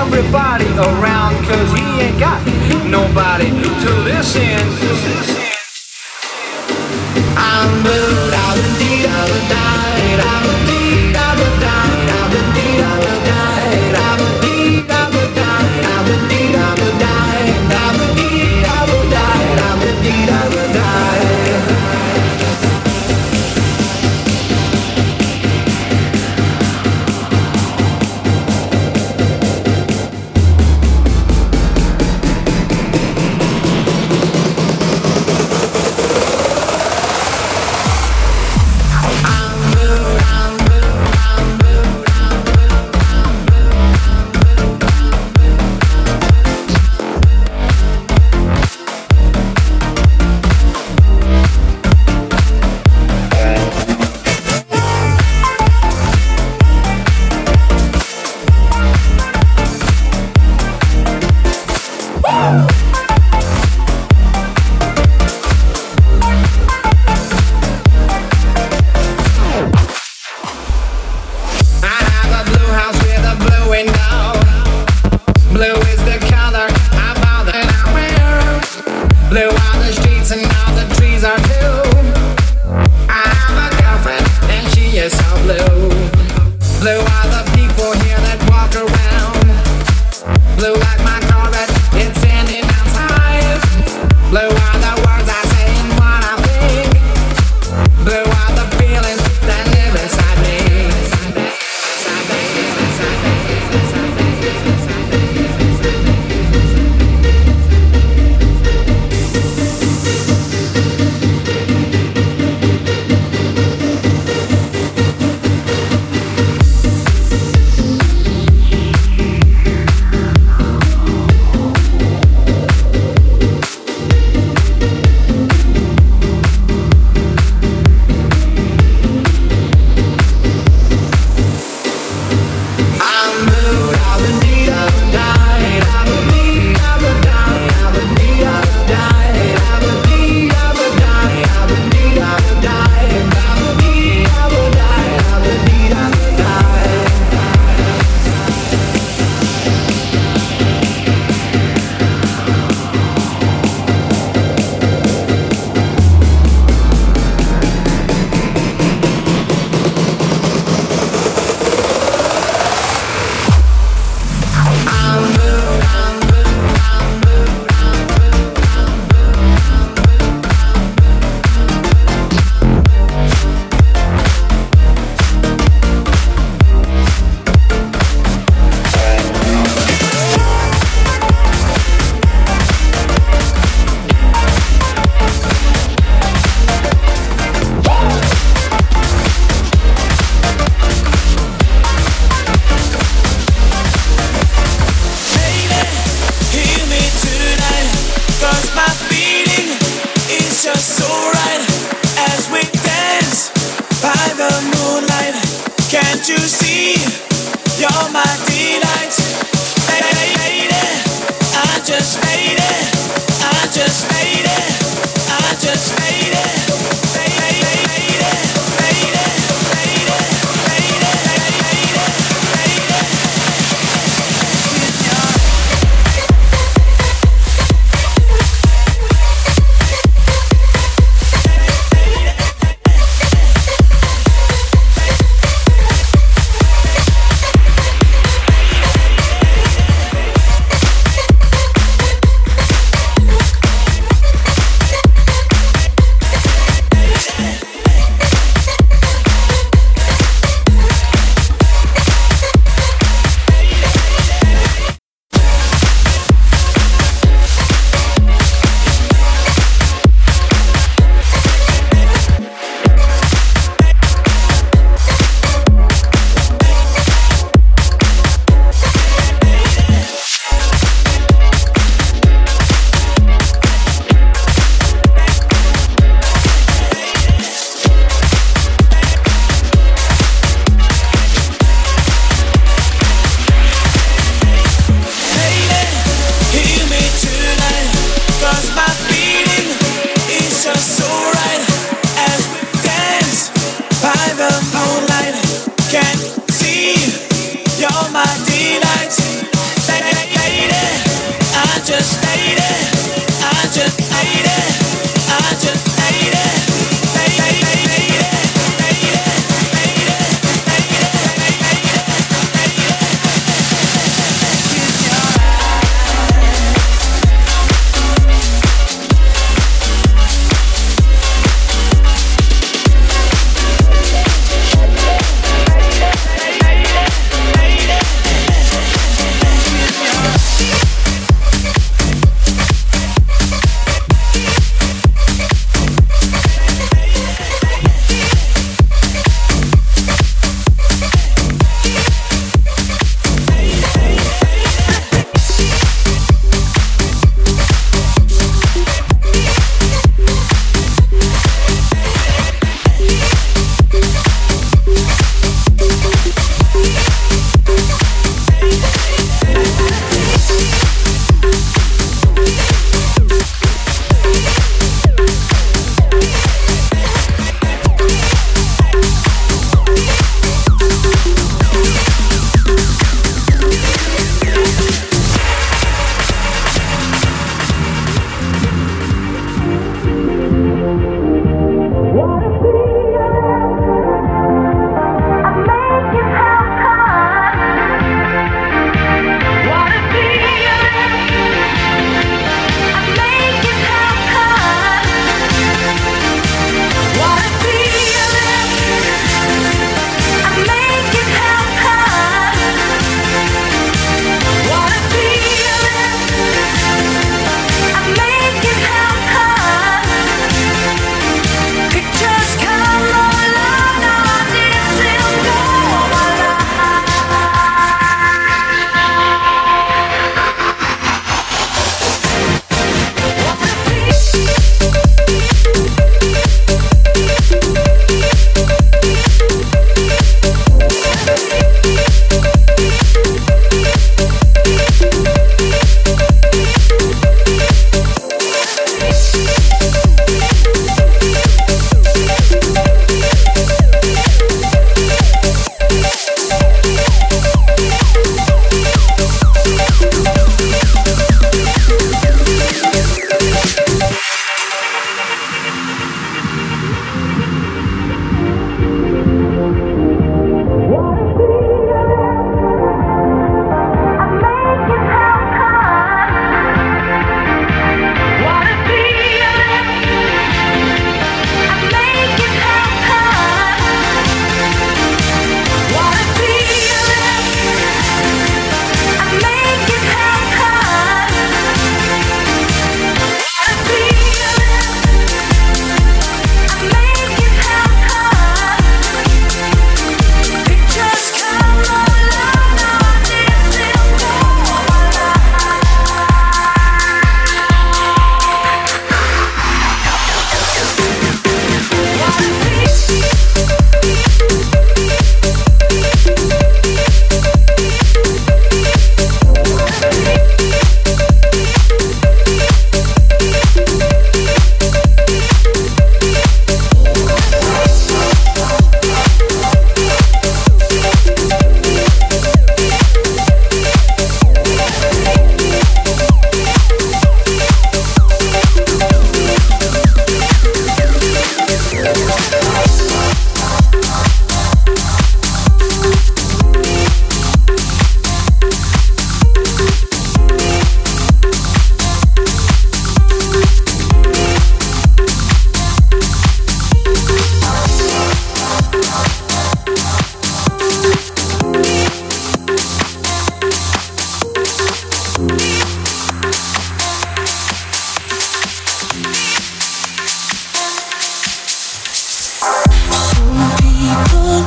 everybody around. Cause he ain't got nobody to listen.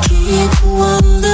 keep wondering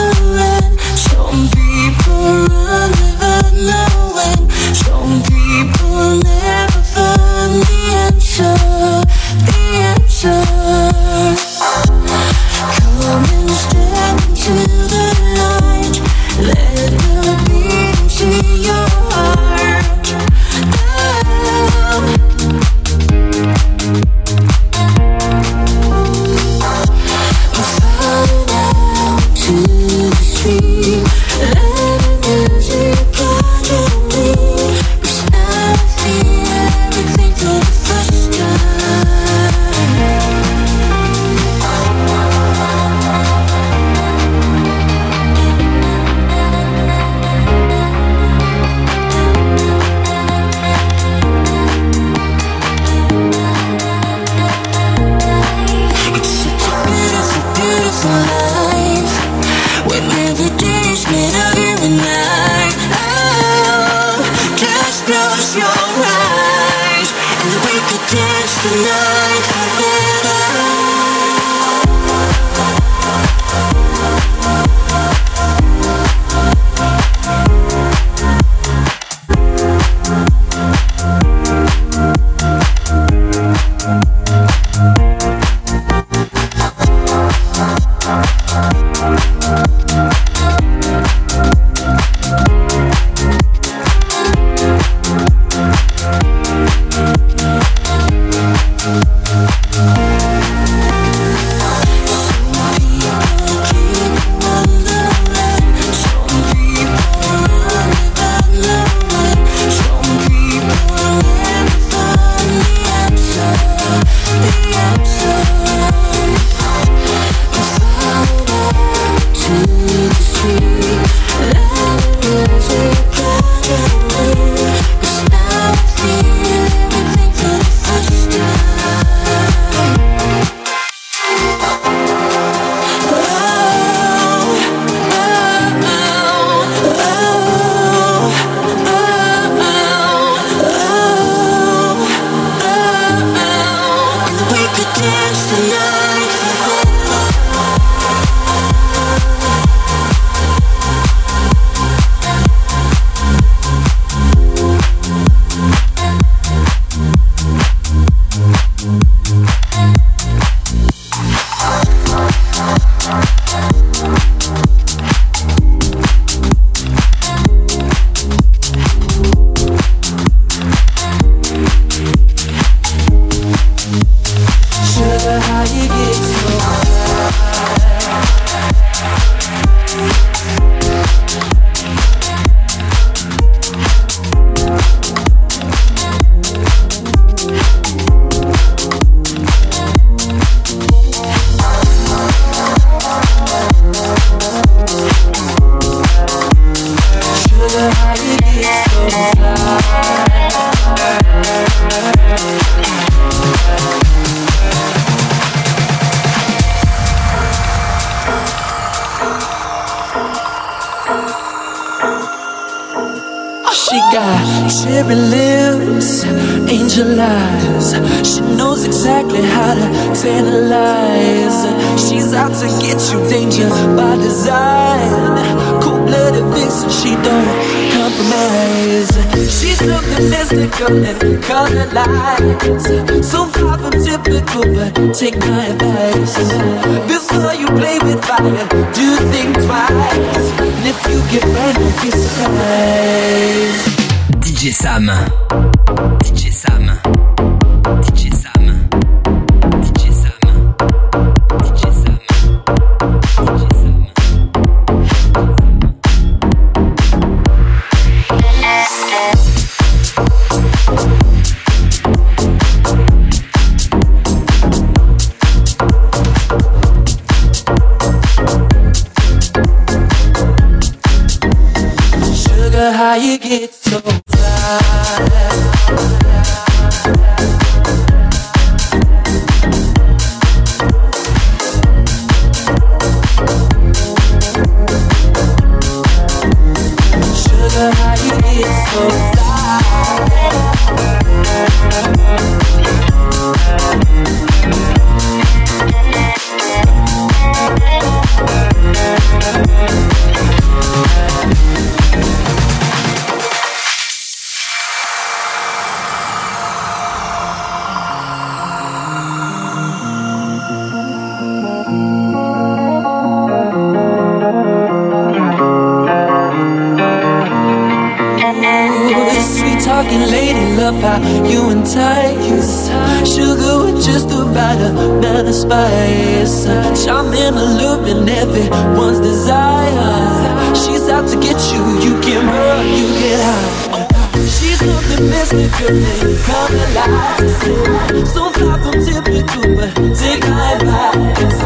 how to tantalize. She's out to get you, danger by design. Cool blooded vixen, she don't compromise. She's something mystical and color lights. So far from typical, but take my advice. Before you play with fire, do think twice. And if you get burned, be surprised. DJ Sam. cair something mystical and come alive. So far from typical, but take my advice.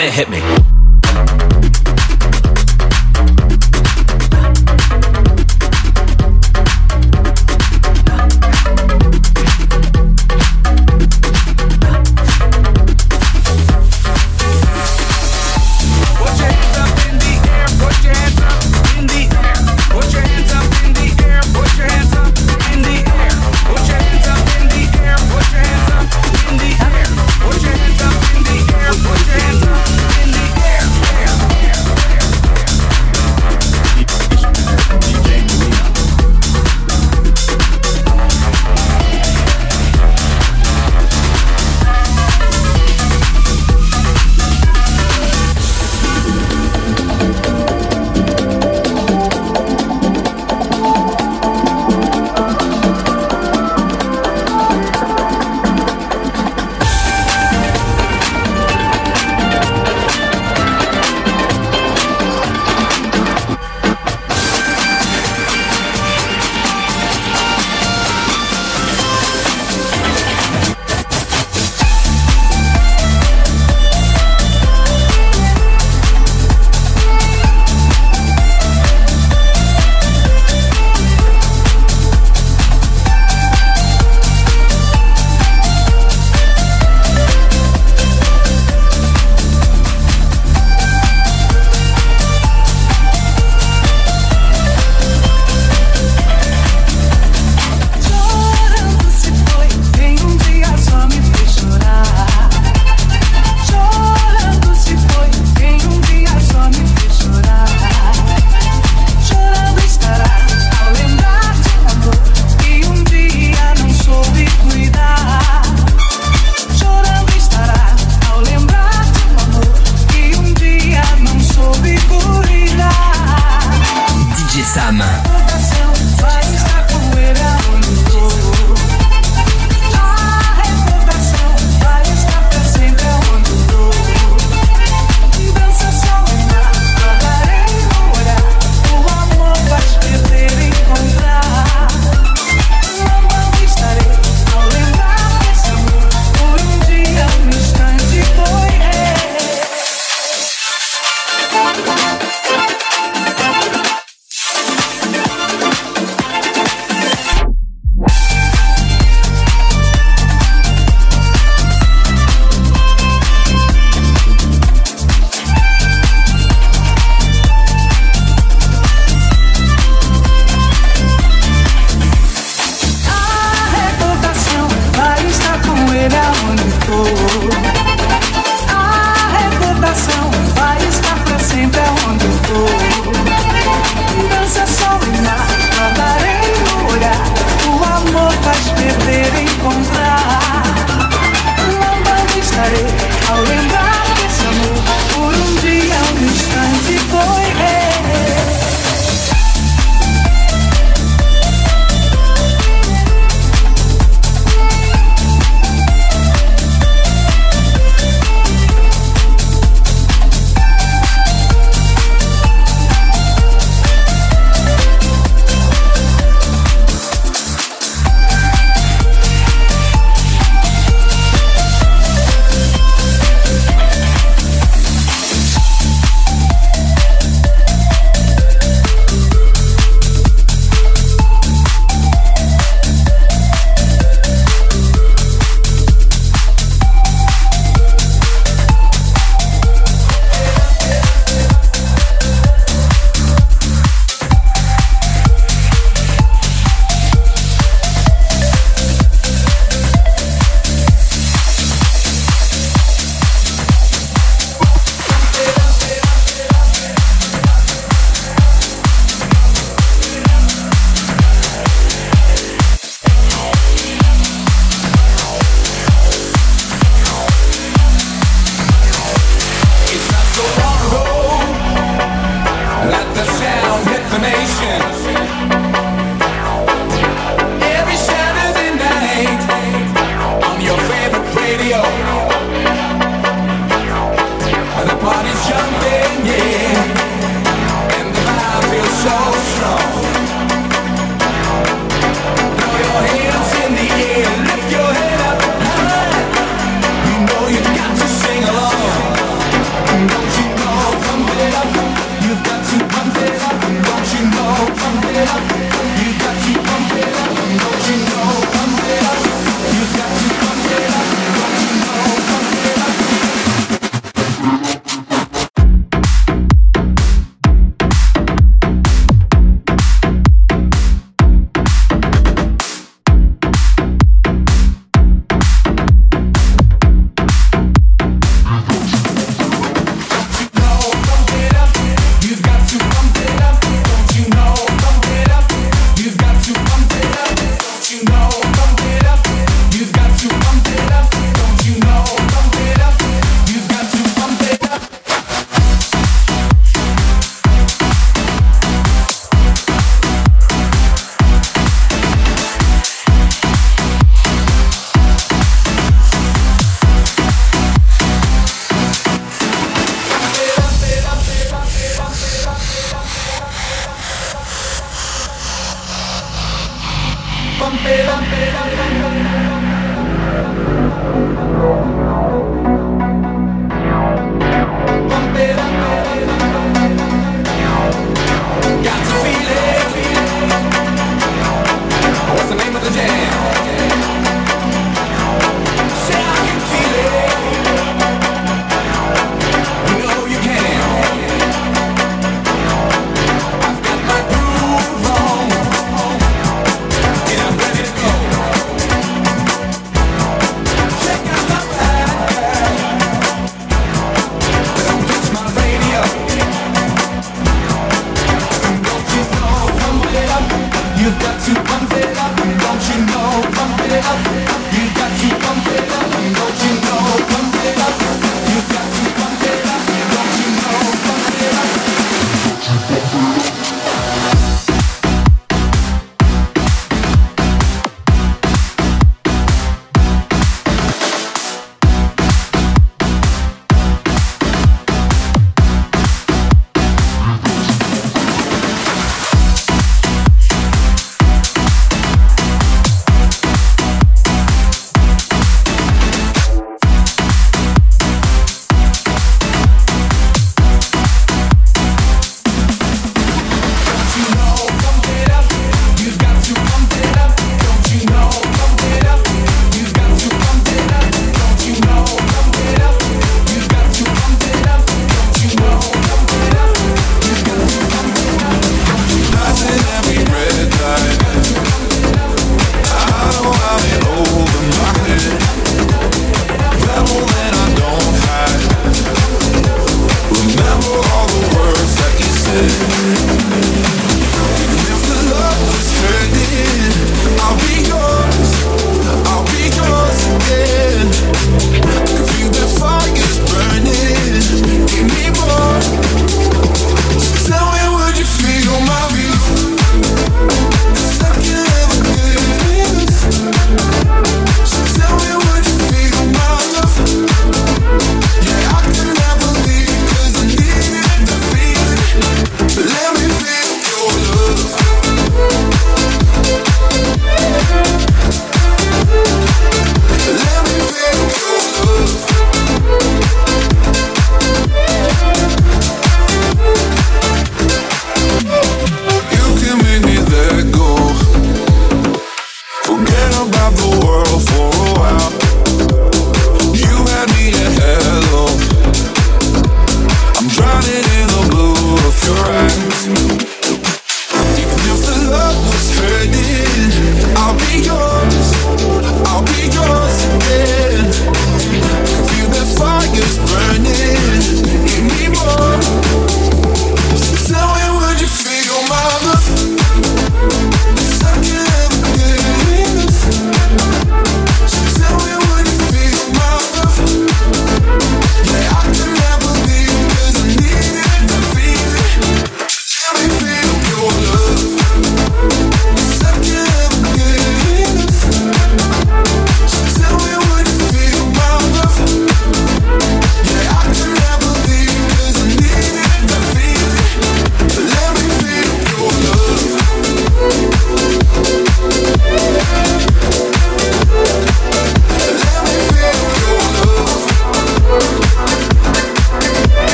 then it hit me.